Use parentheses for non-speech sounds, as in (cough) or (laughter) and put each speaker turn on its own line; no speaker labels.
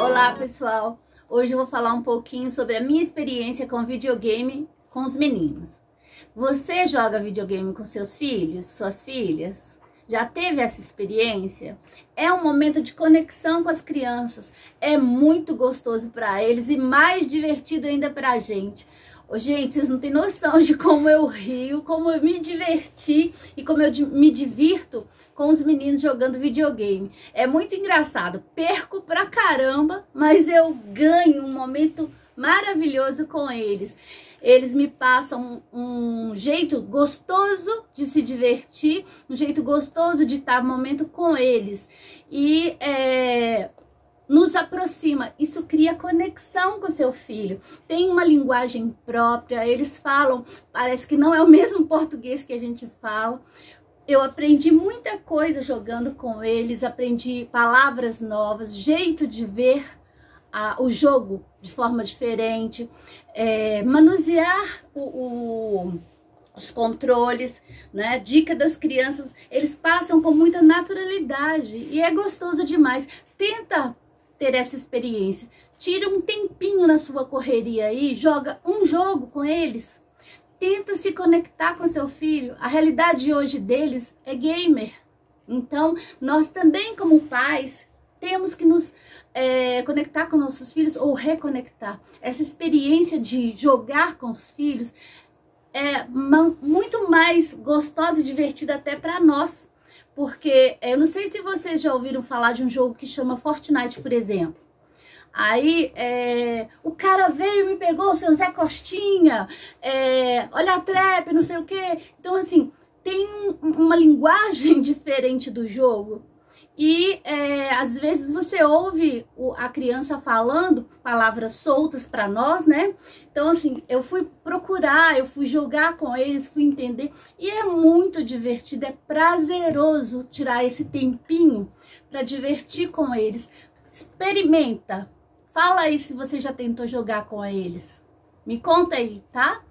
Olá pessoal, hoje eu vou falar um pouquinho sobre a minha experiência com videogame com os meninos. Você joga videogame com seus filhos, suas filhas? Já teve essa experiência? É um momento de conexão com as crianças. É muito gostoso para eles e mais divertido ainda para a gente. Ô, gente, vocês não têm noção de como eu rio, como eu me diverti e como eu me divirto com os meninos jogando videogame. É muito engraçado. Perco pra caramba, mas eu ganho um momento maravilhoso com eles. Eles me passam um, jeito gostoso de se divertir, um jeito gostoso de estar momento com eles. E é, nos aproxima, isso cria conexão com seu filho. Tem uma linguagem própria, eles falam, parece que não é o mesmo português que a gente fala. Eu aprendi muita coisa jogando com eles, aprendi palavras novas, jeito de ver a, o jogo de forma diferente, é, manusear o, o, os controles, né? Dica das crianças, eles passam com muita naturalidade e é gostoso demais. Tenta ter essa experiência. Tira um tempinho na sua correria aí, joga um jogo com eles. Tenta se conectar com seu filho. A realidade hoje deles é gamer. Então, nós também, como pais, temos que nos é, conectar com nossos filhos ou reconectar. Essa experiência de jogar com os filhos é muito mais gostosa e divertida até para nós. Porque é, eu não sei se vocês já ouviram falar de um jogo que chama Fortnite, por exemplo. Aí é, o cara veio me pegou, seu Zé Costinha, é, olha a trap, não sei o quê. Então, assim, tem uma linguagem (laughs) diferente do jogo. E é, às vezes você ouve o, a criança falando palavras soltas para nós, né? Então, assim, eu fui procurar, eu fui jogar com eles, fui entender. E é muito divertido, é prazeroso tirar esse tempinho para divertir com eles. Experimenta. Fala aí se você já tentou jogar com eles. Me conta aí, tá?